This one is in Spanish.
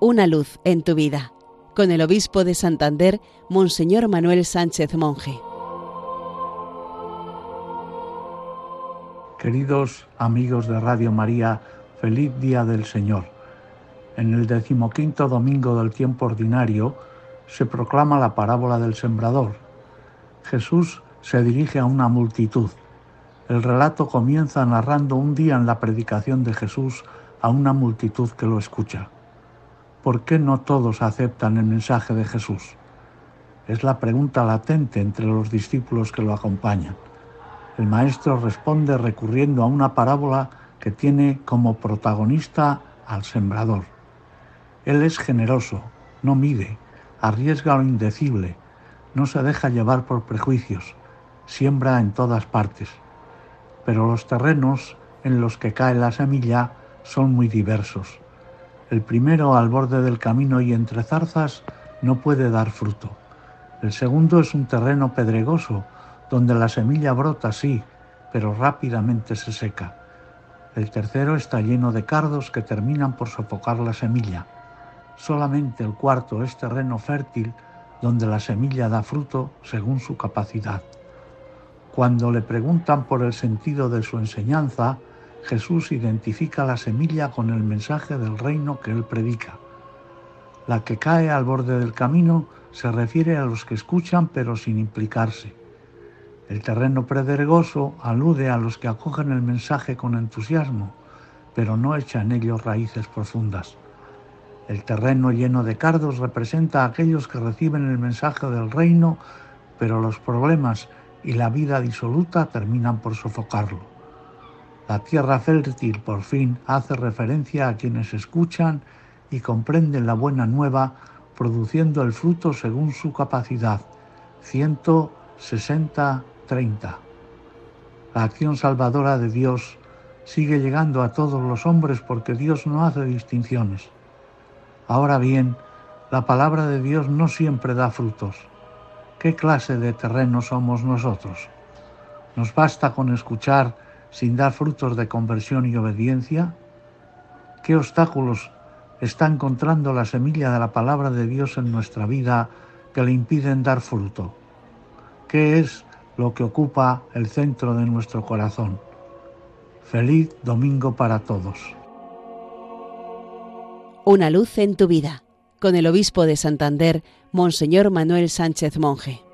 Una luz en tu vida, con el obispo de Santander, Monseñor Manuel Sánchez Monje. Queridos amigos de Radio María, feliz día del Señor. En el decimoquinto domingo del tiempo ordinario se proclama la parábola del sembrador. Jesús se dirige a una multitud. El relato comienza narrando un día en la predicación de Jesús a una multitud que lo escucha. ¿Por qué no todos aceptan el mensaje de Jesús? Es la pregunta latente entre los discípulos que lo acompañan. El maestro responde recurriendo a una parábola que tiene como protagonista al sembrador. Él es generoso, no mide, arriesga lo indecible, no se deja llevar por prejuicios, siembra en todas partes. Pero los terrenos en los que cae la semilla son muy diversos. El primero al borde del camino y entre zarzas no puede dar fruto. El segundo es un terreno pedregoso, donde la semilla brota, sí, pero rápidamente se seca. El tercero está lleno de cardos que terminan por sofocar la semilla. Solamente el cuarto es terreno fértil donde la semilla da fruto según su capacidad. Cuando le preguntan por el sentido de su enseñanza, Jesús identifica la semilla con el mensaje del reino que él predica. La que cae al borde del camino se refiere a los que escuchan pero sin implicarse. El terreno pedregoso alude a los que acogen el mensaje con entusiasmo, pero no echan en ellos raíces profundas. El terreno lleno de cardos representa a aquellos que reciben el mensaje del reino, pero los problemas y la vida disoluta terminan por sofocarlo. La tierra fértil por fin hace referencia a quienes escuchan y comprenden la buena nueva, produciendo el fruto según su capacidad. 160-30. La acción salvadora de Dios sigue llegando a todos los hombres porque Dios no hace distinciones. Ahora bien, la palabra de Dios no siempre da frutos. ¿Qué clase de terreno somos nosotros? ¿Nos basta con escuchar sin dar frutos de conversión y obediencia? ¿Qué obstáculos está encontrando la semilla de la palabra de Dios en nuestra vida que le impiden dar fruto? ¿Qué es lo que ocupa el centro de nuestro corazón? Feliz domingo para todos. Una luz en tu vida, con el obispo de Santander, Monseñor Manuel Sánchez Monje.